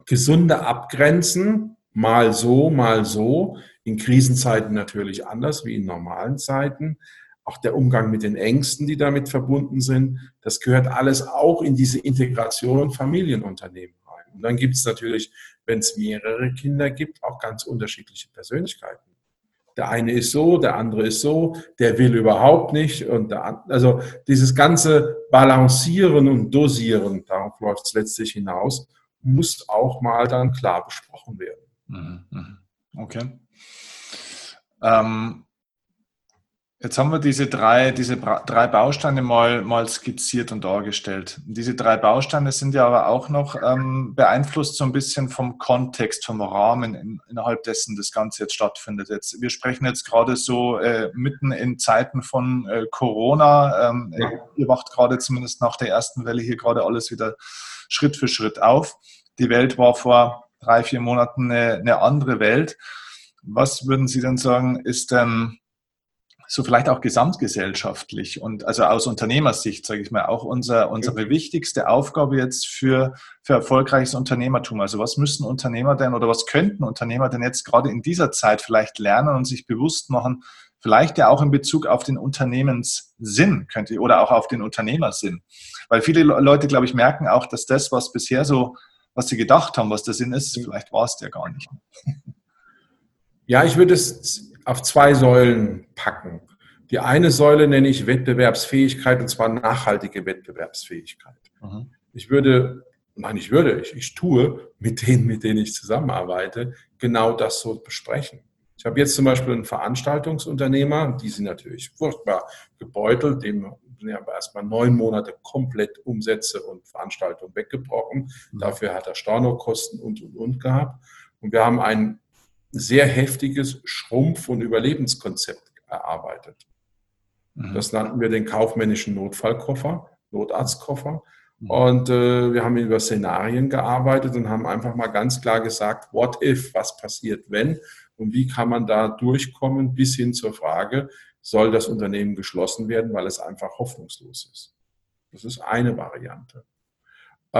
gesunde Abgrenzen, mal so, mal so, in Krisenzeiten natürlich anders wie in normalen Zeiten. Auch der Umgang mit den Ängsten, die damit verbunden sind, das gehört alles auch in diese Integration Familienunternehmen. Und dann gibt es natürlich, wenn es mehrere Kinder gibt, auch ganz unterschiedliche Persönlichkeiten. Der eine ist so, der andere ist so, der will überhaupt nicht. Und der, also dieses ganze Balancieren und Dosieren, darauf läuft es letztlich hinaus, muss auch mal dann klar besprochen werden. Mhm, mhm. Okay. Ähm, jetzt haben wir diese drei, diese drei Bausteine mal, mal skizziert und dargestellt. Diese drei Bausteine sind ja aber auch noch ähm, beeinflusst so ein bisschen vom Kontext, vom Rahmen, in, innerhalb dessen das Ganze jetzt stattfindet. Jetzt, wir sprechen jetzt gerade so äh, mitten in Zeiten von äh, Corona. Ähm, ja. Ihr wacht gerade zumindest nach der ersten Welle hier gerade alles wieder Schritt für Schritt auf. Die Welt war vor drei, vier Monaten eine, eine andere Welt. Was würden Sie denn sagen, ist denn so vielleicht auch gesamtgesellschaftlich und also aus Unternehmersicht, sage ich mal, auch unser, unsere wichtigste Aufgabe jetzt für, für erfolgreiches Unternehmertum? Also was müssen Unternehmer denn oder was könnten Unternehmer denn jetzt gerade in dieser Zeit vielleicht lernen und sich bewusst machen, vielleicht ja auch in Bezug auf den Unternehmenssinn könnte oder auch auf den Unternehmersinn? Weil viele Leute, glaube ich, merken auch, dass das, was bisher so was sie gedacht haben, was der Sinn ist, vielleicht war es der gar nicht. Ja, ich würde es auf zwei Säulen packen. Die eine Säule nenne ich Wettbewerbsfähigkeit und zwar nachhaltige Wettbewerbsfähigkeit. Mhm. Ich würde, nein, ich würde, ich, ich tue mit denen, mit denen ich zusammenarbeite, genau das so besprechen. Ich habe jetzt zum Beispiel einen Veranstaltungsunternehmer, die sind natürlich furchtbar gebeutelt, dem sind ja erstmal neun Monate komplett Umsätze und Veranstaltungen weggebrochen. Mhm. Dafür hat er Stornokosten und, und, und gehabt. Und wir haben ein sehr heftiges Schrumpf- und Überlebenskonzept erarbeitet. Mhm. Das nannten wir den kaufmännischen Notfallkoffer, Notarztkoffer. Mhm. Und äh, wir haben über Szenarien gearbeitet und haben einfach mal ganz klar gesagt, what if, was passiert, wenn und wie kann man da durchkommen bis hin zur Frage, soll das Unternehmen geschlossen werden, weil es einfach hoffnungslos ist. Das ist eine Variante.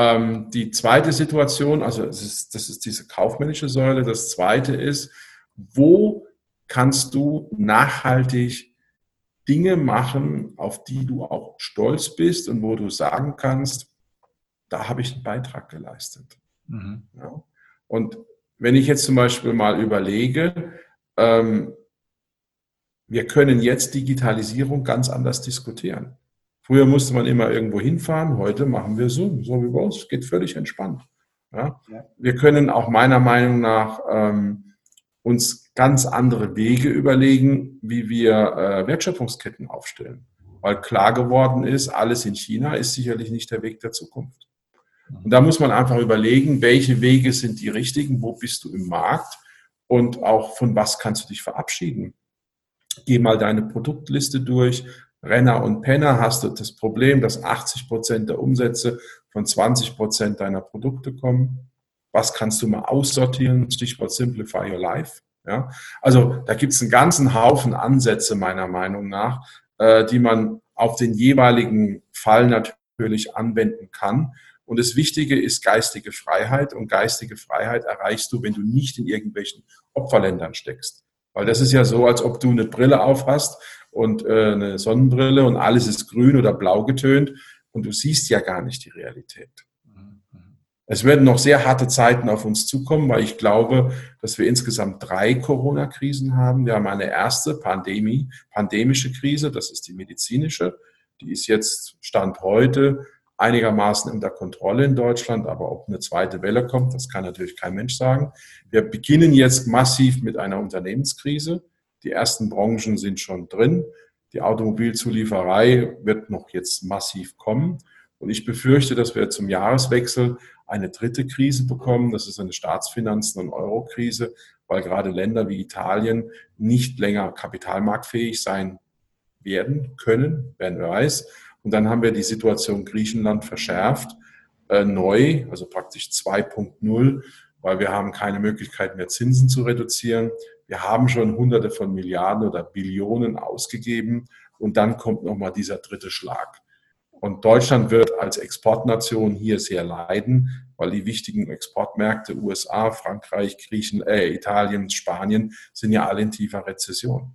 Ähm, die zweite Situation, also das ist, das ist diese kaufmännische Säule. Das zweite ist, wo kannst du nachhaltig Dinge machen, auf die du auch stolz bist und wo du sagen kannst, da habe ich einen Beitrag geleistet. Mhm. Ja. Und wenn ich jetzt zum Beispiel mal überlege, ähm, wir können jetzt Digitalisierung ganz anders diskutieren. Früher musste man immer irgendwo hinfahren, heute machen wir Zoom, so wie bei uns, geht völlig entspannt. Ja? Wir können auch meiner Meinung nach ähm, uns ganz andere Wege überlegen, wie wir äh, Wertschöpfungsketten aufstellen. Weil klar geworden ist, alles in China ist sicherlich nicht der Weg der Zukunft. Und da muss man einfach überlegen, welche Wege sind die richtigen, wo bist du im Markt und auch von was kannst du dich verabschieden. Geh mal deine Produktliste durch. Renner und Penner hast du das Problem, dass 80 Prozent der Umsätze von 20 Prozent deiner Produkte kommen. Was kannst du mal aussortieren? Stichwort Simplify Your Life. Ja, also da gibt es einen ganzen Haufen Ansätze meiner Meinung nach, äh, die man auf den jeweiligen Fall natürlich anwenden kann. Und das Wichtige ist geistige Freiheit. Und geistige Freiheit erreichst du, wenn du nicht in irgendwelchen Opferländern steckst. Weil das ist ja so, als ob du eine Brille auf hast und äh, eine Sonnenbrille und alles ist grün oder blau getönt und du siehst ja gar nicht die Realität. Es werden noch sehr harte Zeiten auf uns zukommen, weil ich glaube, dass wir insgesamt drei Corona-Krisen haben. Wir haben eine erste Pandemie, pandemische Krise, das ist die medizinische. Die ist jetzt Stand heute einigermaßen unter Kontrolle in Deutschland, aber ob eine zweite Welle kommt, das kann natürlich kein Mensch sagen. Wir beginnen jetzt massiv mit einer Unternehmenskrise. Die ersten Branchen sind schon drin. Die Automobilzulieferei wird noch jetzt massiv kommen. Und ich befürchte, dass wir zum Jahreswechsel eine dritte Krise bekommen. Das ist eine Staatsfinanzen- und Eurokrise, weil gerade Länder wie Italien nicht länger kapitalmarktfähig sein werden können, wer weiß. Und dann haben wir die Situation Griechenland verschärft, äh, neu, also praktisch 2.0, weil wir haben keine Möglichkeit mehr Zinsen zu reduzieren. Wir haben schon hunderte von Milliarden oder Billionen ausgegeben und dann kommt nochmal dieser dritte Schlag. Und Deutschland wird als Exportnation hier sehr leiden, weil die wichtigen Exportmärkte USA, Frankreich, Griechen, äh, Italien, Spanien sind ja alle in tiefer Rezession.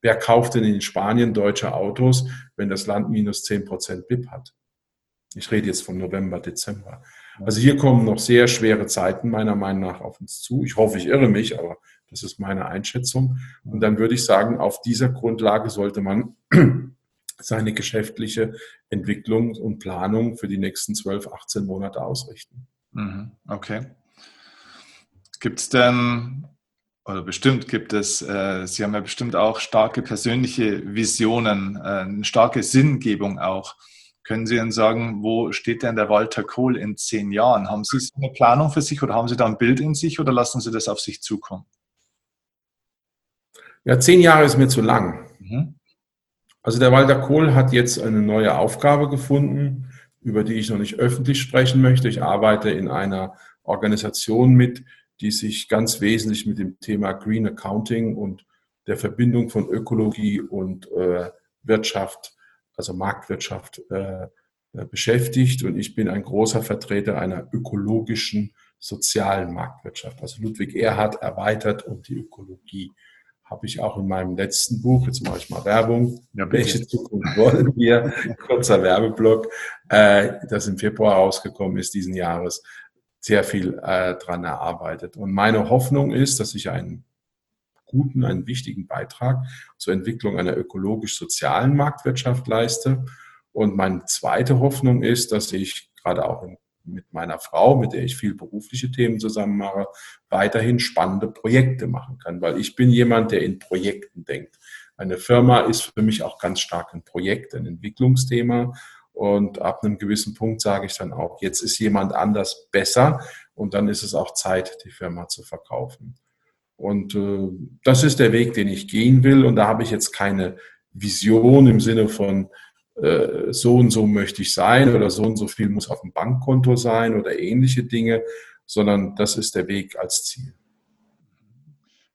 Wer kauft denn in Spanien deutsche Autos, wenn das Land minus 10 Prozent BIP hat? Ich rede jetzt von November, Dezember. Also hier kommen noch sehr schwere Zeiten meiner Meinung nach auf uns zu. Ich hoffe, ich irre mich, aber das ist meine Einschätzung. Und dann würde ich sagen, auf dieser Grundlage sollte man seine geschäftliche Entwicklung und Planung für die nächsten 12, 18 Monate ausrichten. Mhm. Okay. Gibt es denn oder bestimmt gibt es, äh, Sie haben ja bestimmt auch starke persönliche Visionen, äh, eine starke Sinngebung auch. Können Sie denn sagen, wo steht denn der Walter Kohl in zehn Jahren? Haben Sie eine Planung für sich oder haben Sie da ein Bild in sich oder lassen Sie das auf sich zukommen? Ja, zehn Jahre ist mir zu lang. Mhm. Also der Walter Kohl hat jetzt eine neue Aufgabe gefunden, über die ich noch nicht öffentlich sprechen möchte. Ich arbeite in einer Organisation mit, die sich ganz wesentlich mit dem Thema Green Accounting und der Verbindung von Ökologie und äh, Wirtschaft, also Marktwirtschaft, äh, äh, beschäftigt. Und ich bin ein großer Vertreter einer ökologischen, sozialen Marktwirtschaft. Also Ludwig Erhard erweitert um die Ökologie. Habe ich auch in meinem letzten Buch, jetzt mache ich mal Werbung, ja, welche Zukunft wollen wir? Kurzer Werbeblock, äh, das im Februar rausgekommen ist diesen Jahres sehr viel äh, dran erarbeitet. Und meine Hoffnung ist, dass ich einen guten, einen wichtigen Beitrag zur Entwicklung einer ökologisch-sozialen Marktwirtschaft leiste. Und meine zweite Hoffnung ist, dass ich gerade auch in mit meiner Frau, mit der ich viel berufliche Themen zusammen mache, weiterhin spannende Projekte machen kann, weil ich bin jemand, der in Projekten denkt. Eine Firma ist für mich auch ganz stark ein Projekt, ein Entwicklungsthema. Und ab einem gewissen Punkt sage ich dann auch, jetzt ist jemand anders besser und dann ist es auch Zeit, die Firma zu verkaufen. Und äh, das ist der Weg, den ich gehen will. Und da habe ich jetzt keine Vision im Sinne von, äh, so und so möchte ich sein oder so und so viel muss auf dem Bankkonto sein oder ähnliche Dinge, sondern das ist der Weg als Ziel.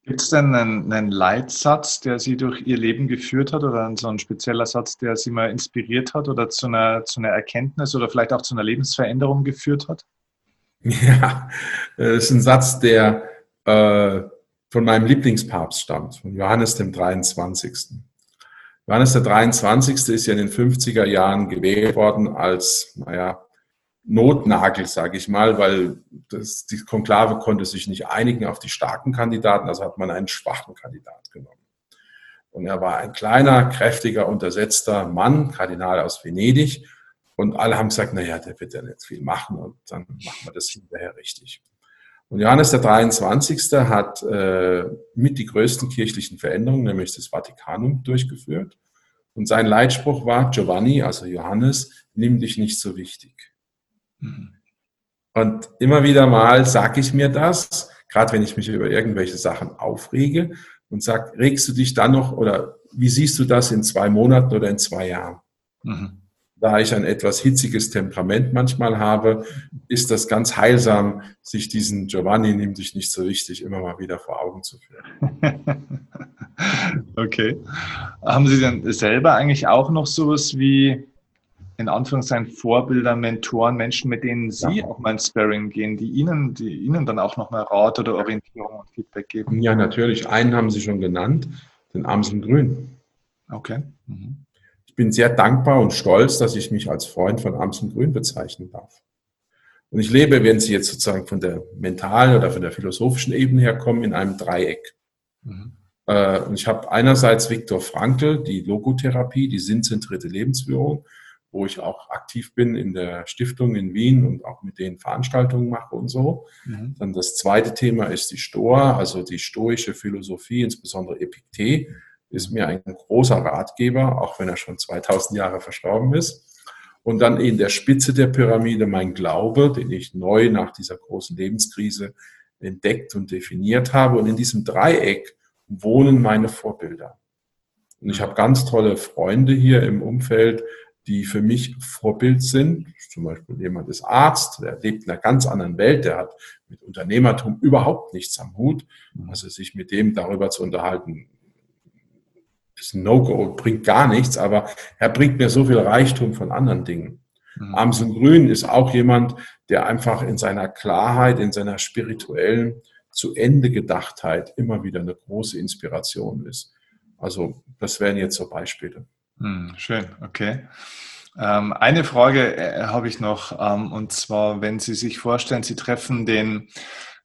Gibt es denn einen, einen, Leitsatz, der Sie durch Ihr Leben geführt hat oder so ein spezieller Satz, der Sie mal inspiriert hat oder zu einer, zu einer Erkenntnis oder vielleicht auch zu einer Lebensveränderung geführt hat? Ja, das ist ein Satz, der äh, von meinem Lieblingspapst stammt, von Johannes dem 23. Johannes der 23. ist ja in den 50er Jahren gewählt worden als, naja, Notnagel, sage ich mal, weil das, die Konklave konnte sich nicht einigen auf die starken Kandidaten, also hat man einen schwachen Kandidat genommen. Und er war ein kleiner, kräftiger, untersetzter Mann, Kardinal aus Venedig. Und alle haben gesagt, naja, der wird ja nicht viel machen und dann machen wir das hinterher richtig. Und Johannes der 23. hat äh, mit die größten kirchlichen Veränderungen, nämlich das Vatikanum, durchgeführt. Und sein Leitspruch war, Giovanni, also Johannes, nimm dich nicht so wichtig. Mhm. Und immer wieder mal sage ich mir das, gerade wenn ich mich über irgendwelche Sachen aufrege und sage, regst du dich dann noch oder wie siehst du das in zwei Monaten oder in zwei Jahren? Mhm. Da ich ein etwas hitziges Temperament manchmal habe, ist das ganz heilsam, sich diesen Giovanni nimm dich nicht so wichtig immer mal wieder vor Augen zu führen. okay. Haben Sie denn selber eigentlich auch noch sowas wie in Anführungszeichen Vorbilder, Mentoren, Menschen, mit denen Sie ja. auch mal ins Sparring gehen, die Ihnen, die Ihnen dann auch nochmal Rat oder Orientierung und Feedback geben? Ja, natürlich. Einen haben Sie schon genannt, den Amsel Grün. Okay. Mhm. Ich bin sehr dankbar und stolz, dass ich mich als Freund von Amsel Grün bezeichnen darf. Und ich lebe, wenn Sie jetzt sozusagen von der mentalen oder von der philosophischen Ebene her kommen, in einem Dreieck. Mhm. Äh, und ich habe einerseits Viktor Frankl, die Logotherapie, die sinnzentrierte Lebensführung wo ich auch aktiv bin in der Stiftung in Wien und auch mit denen Veranstaltungen mache und so. Mhm. Dann das zweite Thema ist die Stoa, also die stoische Philosophie, insbesondere Epiktet, ist mir ein großer Ratgeber, auch wenn er schon 2000 Jahre verstorben ist. Und dann in der Spitze der Pyramide mein Glaube, den ich neu nach dieser großen Lebenskrise entdeckt und definiert habe. Und in diesem Dreieck wohnen meine Vorbilder. Und ich habe ganz tolle Freunde hier im Umfeld, die für mich Vorbild sind. Zum Beispiel jemand ist Arzt, der lebt in einer ganz anderen Welt, der hat mit Unternehmertum überhaupt nichts am Hut. Mhm. Also sich mit dem darüber zu unterhalten, ist ein No-Go, bringt gar nichts, aber er bringt mir so viel Reichtum von anderen Dingen. Mhm. Amsen Grün ist auch jemand, der einfach in seiner Klarheit, in seiner spirituellen zu Ende Gedachtheit immer wieder eine große Inspiration ist. Also das wären jetzt so Beispiele. Hm, schön, okay. Ähm, eine Frage äh, habe ich noch, ähm, und zwar, wenn Sie sich vorstellen, Sie treffen den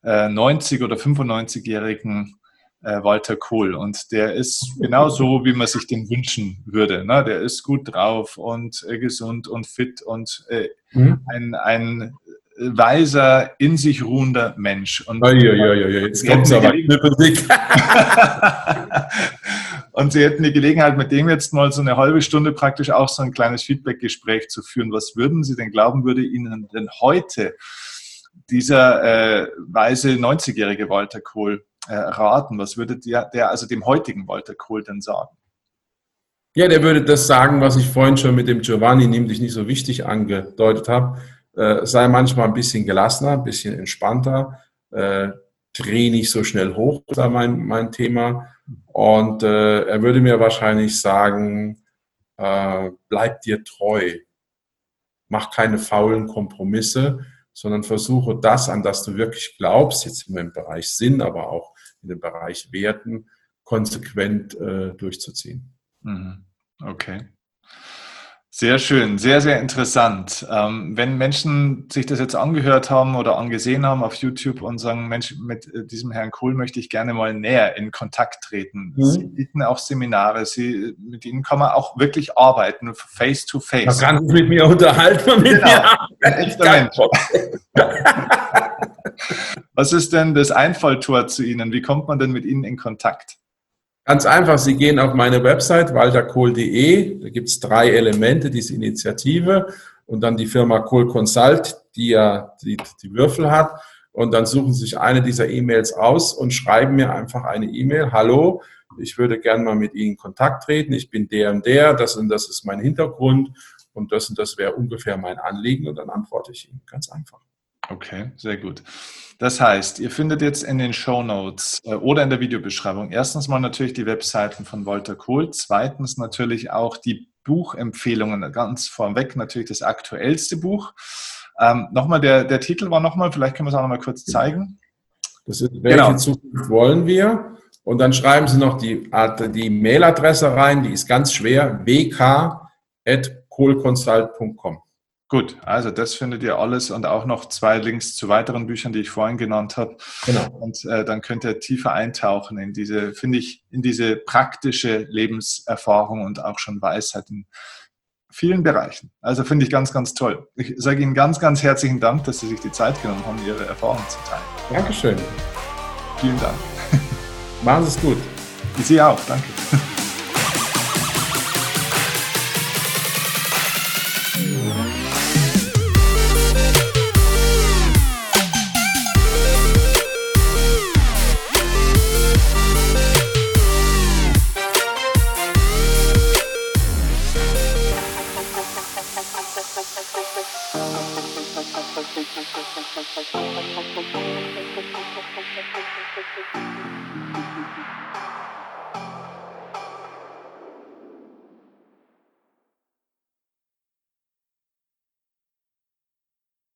äh, 90- oder 95-jährigen äh, Walter Kohl und der ist genau so, wie man sich den wünschen würde. Ne? Der ist gut drauf und äh, gesund und fit und äh, mhm. ein, ein weiser, in sich ruhender Mensch. Und ja, ja, ja, ja. jetzt kommt es aber. Und Sie hätten die Gelegenheit, mit dem jetzt mal so eine halbe Stunde praktisch auch so ein kleines Feedback-Gespräch zu führen. Was würden Sie denn glauben, würde Ihnen denn heute dieser äh, weise 90-jährige Walter Kohl äh, raten? Was würde der, der, also dem heutigen Walter Kohl denn sagen? Ja, der würde das sagen, was ich vorhin schon mit dem Giovanni nämlich nicht so wichtig angedeutet habe. Äh, sei manchmal ein bisschen gelassener, ein bisschen entspannter, äh, dreh nicht so schnell hoch, ist da mein, mein Thema. Und äh, er würde mir wahrscheinlich sagen, äh, bleib dir treu, mach keine faulen Kompromisse, sondern versuche das, an das du wirklich glaubst, jetzt im Bereich Sinn, aber auch in dem Bereich Werten, konsequent äh, durchzuziehen. Mhm. Okay. Sehr schön, sehr, sehr interessant. Ähm, wenn Menschen sich das jetzt angehört haben oder angesehen haben auf YouTube und sagen, Mensch, mit äh, diesem Herrn Kohl möchte ich gerne mal näher in Kontakt treten. Mhm. Sie bieten auch Seminare, Sie, mit Ihnen kann man auch wirklich arbeiten, face to face. Man kann sich mit mir unterhalten. Mit genau. mir. Was ist denn das Einfalltor zu Ihnen? Wie kommt man denn mit Ihnen in Kontakt? Ganz einfach, Sie gehen auf meine Website walterkohl.de, da gibt es drei Elemente, diese Initiative. Und dann die Firma Kohl Consult, die ja die, die Würfel hat. Und dann suchen Sie sich eine dieser E-Mails aus und schreiben mir einfach eine E-Mail, hallo, ich würde gerne mal mit Ihnen in Kontakt treten, ich bin der und der, das und das ist mein Hintergrund. Und das und das wäre ungefähr mein Anliegen. Und dann antworte ich Ihnen, ganz einfach. Okay, sehr gut. Das heißt, ihr findet jetzt in den Show Notes äh, oder in der Videobeschreibung erstens mal natürlich die Webseiten von Walter Kohl, zweitens natürlich auch die Buchempfehlungen, ganz vorweg natürlich das aktuellste Buch. Ähm, nochmal, der, der Titel war nochmal, vielleicht können wir es auch nochmal kurz zeigen. Das ist, welche genau. Zukunft wollen wir? Und dann schreiben Sie noch die, die Mailadresse rein, die ist ganz schwer, wk.kohlconsult.com. Gut, also das findet ihr alles und auch noch zwei Links zu weiteren Büchern, die ich vorhin genannt habe. Genau. Und äh, dann könnt ihr tiefer eintauchen in diese, finde ich, in diese praktische Lebenserfahrung und auch schon Weisheit in vielen Bereichen. Also finde ich ganz, ganz toll. Ich sage Ihnen ganz, ganz herzlichen Dank, dass Sie sich die Zeit genommen haben, Ihre Erfahrungen zu teilen. Dankeschön. Vielen Dank. Machen Sie es gut. Sie auch, danke.